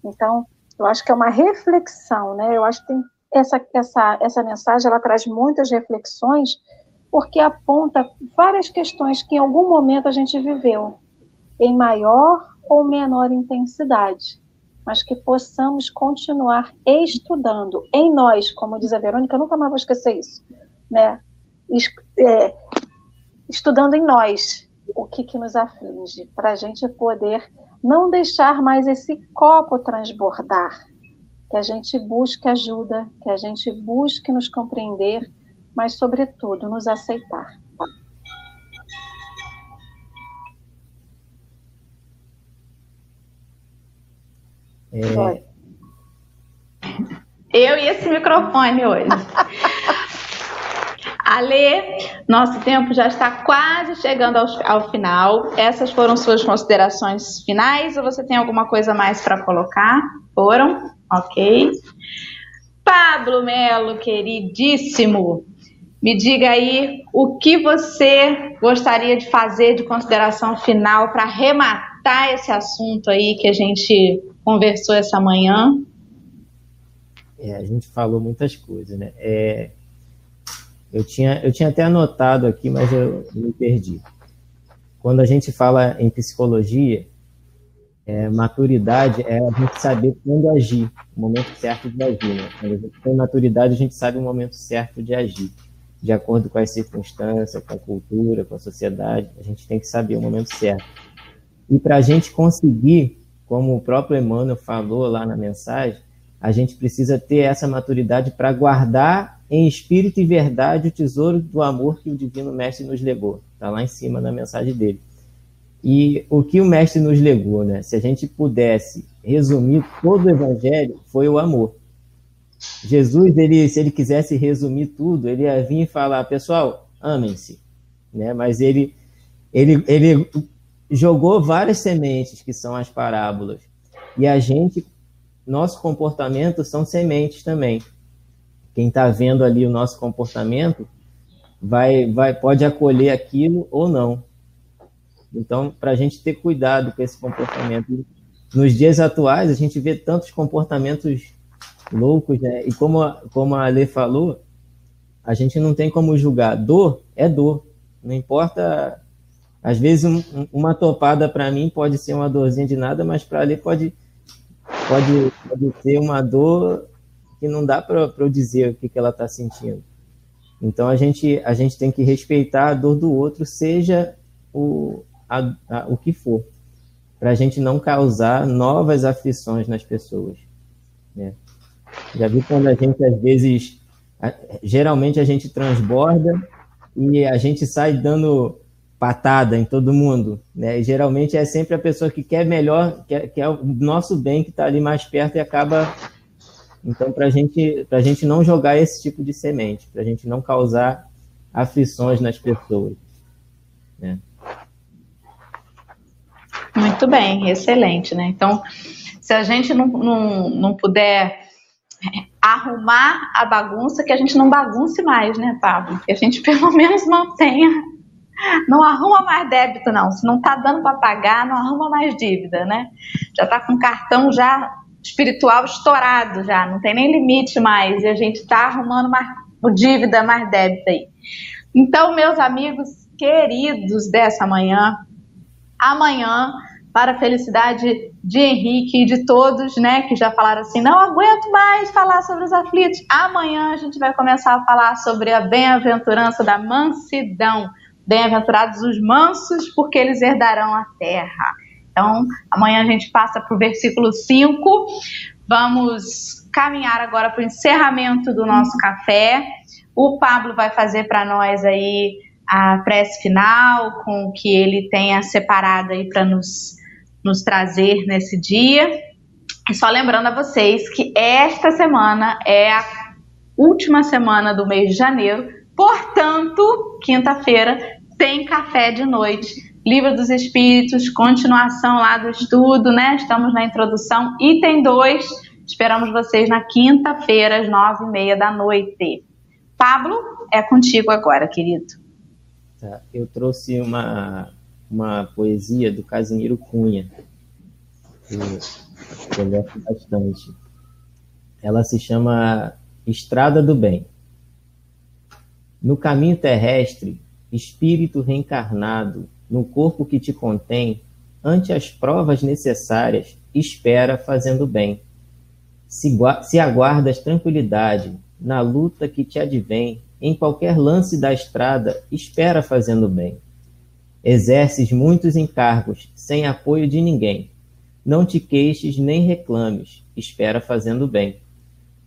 Então, eu acho que é uma reflexão, né? Eu acho que tem essa, essa, essa mensagem ela traz muitas reflexões, porque aponta várias questões que em algum momento a gente viveu, em maior ou menor intensidade, mas que possamos continuar estudando em nós, como diz a Verônica, eu nunca mais vou esquecer isso, né? É, estudando em nós o que, que nos aflige, para a gente poder não deixar mais esse copo transbordar, que a gente busque ajuda, que a gente busque nos compreender, mas, sobretudo, nos aceitar. É... Eu e esse microfone hoje. Ale, nosso tempo já está quase chegando ao, ao, final. Essas foram suas considerações finais ou você tem alguma coisa mais para colocar? Foram? Ok. Pablo Melo, queridíssimo, me diga aí o que você gostaria de fazer de consideração final para rematar esse assunto aí que a gente conversou essa manhã. É, a gente falou muitas coisas, né? É, eu, tinha, eu tinha até anotado aqui, mas eu me perdi. Quando a gente fala em psicologia, é, maturidade é a gente saber quando agir, o momento certo de agir. Né? Quando a gente tem maturidade, a gente sabe o momento certo de agir, de acordo com as circunstâncias, com a cultura, com a sociedade. A gente tem que saber o momento certo. E para a gente conseguir, como o próprio Emmanuel falou lá na mensagem, a gente precisa ter essa maturidade para guardar em espírito e verdade o tesouro do amor que o Divino Mestre nos legou. Está lá em cima na mensagem dele. E o que o mestre nos legou, né? Se a gente pudesse resumir todo o evangelho, foi o amor. Jesus, ele, se ele quisesse resumir tudo, ele ia vir e falar, pessoal, amem-se, né? Mas ele, ele, ele jogou várias sementes que são as parábolas. E a gente, nosso comportamento são sementes também. Quem está vendo ali o nosso comportamento vai, vai, pode acolher aquilo ou não. Então, para a gente ter cuidado com esse comportamento. Nos dias atuais, a gente vê tantos comportamentos loucos, né? E como, a, como a Ale falou, a gente não tem como julgar. Dor é dor. Não importa. Às vezes, um, uma topada para mim pode ser uma dorzinha de nada, mas para Ale pode, pode, pode ser uma dor que não dá para eu dizer o que, que ela está sentindo. Então, a gente, a gente tem que respeitar a dor do outro, seja o, a, a, o que for, para a gente não causar novas aflições nas pessoas. Né? Já vi quando a gente, às vezes, a, geralmente a gente transborda e a gente sai dando patada em todo mundo, né? E geralmente é sempre a pessoa que quer melhor, que que é o nosso bem que está ali mais perto e acaba. Então, para gente, a gente não jogar esse tipo de semente, para a gente não causar aflições nas pessoas. Né? Muito bem, excelente, né? Então, se a gente não, não, não puder arrumar a bagunça, que a gente não bagunce mais, né, Pablo? Que a gente pelo menos mantenha. Não arruma mais débito, não. Se não tá dando para pagar, não arruma mais dívida, né? Já tá com cartão já espiritual estourado já, não tem nem limite mais. E a gente tá arrumando mais dívida, mais débito aí. Então, meus amigos queridos dessa manhã, amanhã para a felicidade de Henrique e de todos, né, que já falaram assim, não aguento mais falar sobre os aflitos. Amanhã a gente vai começar a falar sobre a bem-aventurança da mansidão. Bem-aventurados os mansos, porque eles herdarão a terra. Então, amanhã a gente passa para o versículo 5. Vamos caminhar agora para o encerramento do nosso café. O Pablo vai fazer para nós aí a prece final, com o que ele tenha separado aí para nos, nos trazer nesse dia. E só lembrando a vocês que esta semana é a última semana do mês de janeiro, portanto, quinta-feira tem café de noite Livro dos Espíritos, continuação lá do estudo, né? Estamos na introdução, item 2. Esperamos vocês na quinta-feira, às nove e meia da noite. Pablo, é contigo agora, querido. Tá, eu trouxe uma, uma poesia do Casimiro Cunha, que eu gosto bastante. Ela se chama Estrada do Bem. No caminho terrestre, espírito reencarnado no corpo que te contém, ante as provas necessárias, espera fazendo bem. Se, se aguardas tranquilidade na luta que te advém, em qualquer lance da estrada, espera fazendo bem. Exerces muitos encargos, sem apoio de ninguém. Não te queixes nem reclames, espera fazendo bem.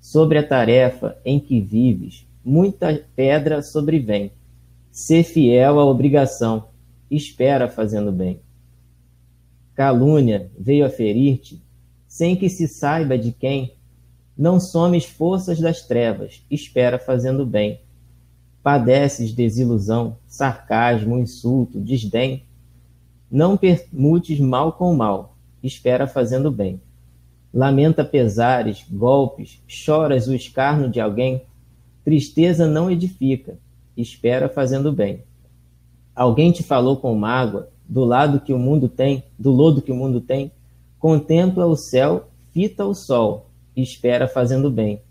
Sobre a tarefa em que vives, muita pedra sobrevém. Sê fiel à obrigação, espera fazendo bem. Calúnia veio a ferir-te, sem que se saiba de quem. Não somes forças das trevas, espera fazendo bem. Padeces desilusão, sarcasmo, insulto, desdém. Não permutes mal com mal, espera fazendo bem. Lamenta pesares, golpes, choras o escarno de alguém. Tristeza não edifica, espera fazendo bem. Alguém te falou com mágoa, do lado que o mundo tem, do lodo que o mundo tem? Contempla o céu, fita o sol, espera fazendo bem.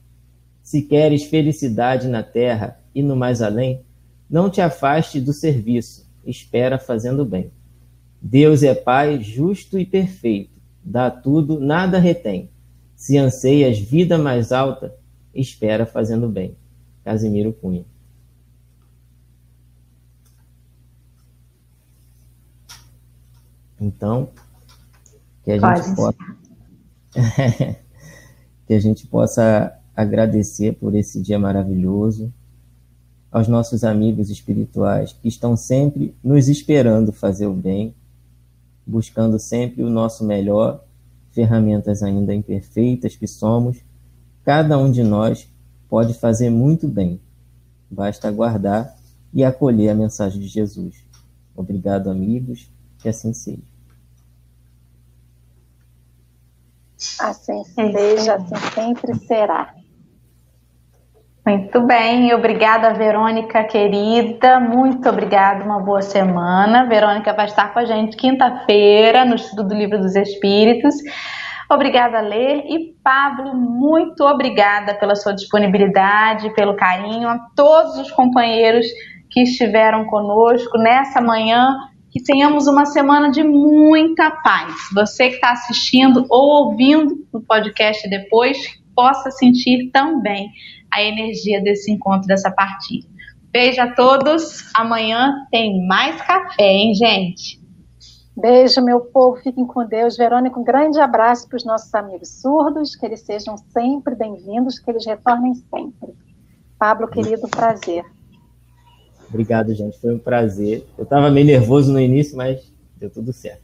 Se queres felicidade na terra e no mais além, não te afaste do serviço, espera fazendo bem. Deus é Pai justo e perfeito, dá tudo, nada retém. Se anseias vida mais alta, espera fazendo bem. Casimiro Cunha. Então, que a Pode gente possa que a gente possa agradecer por esse dia maravilhoso aos nossos amigos espirituais que estão sempre nos esperando fazer o bem, buscando sempre o nosso melhor, ferramentas ainda imperfeitas que somos, cada um de nós pode fazer muito bem. Basta aguardar e acolher a mensagem de Jesus. Obrigado, amigos, que assim seja. Assim seja, assim sempre será. Muito bem, obrigada, Verônica, querida. Muito obrigada, uma boa semana. Verônica vai estar com a gente quinta-feira no estudo do Livro dos Espíritos. Obrigada, Lê. E Pablo, muito obrigada pela sua disponibilidade, pelo carinho, a todos os companheiros que estiveram conosco nessa manhã que tenhamos uma semana de muita paz. Você que está assistindo ou ouvindo no podcast depois, possa sentir também a energia desse encontro, dessa partida. Beijo a todos. Amanhã tem mais café, hein, gente? Beijo, meu povo. Fiquem com Deus. Verônica, um grande abraço para os nossos amigos surdos. Que eles sejam sempre bem-vindos, que eles retornem sempre. Pablo, querido, prazer. Obrigado, gente. Foi um prazer. Eu estava meio nervoso no início, mas deu tudo certo.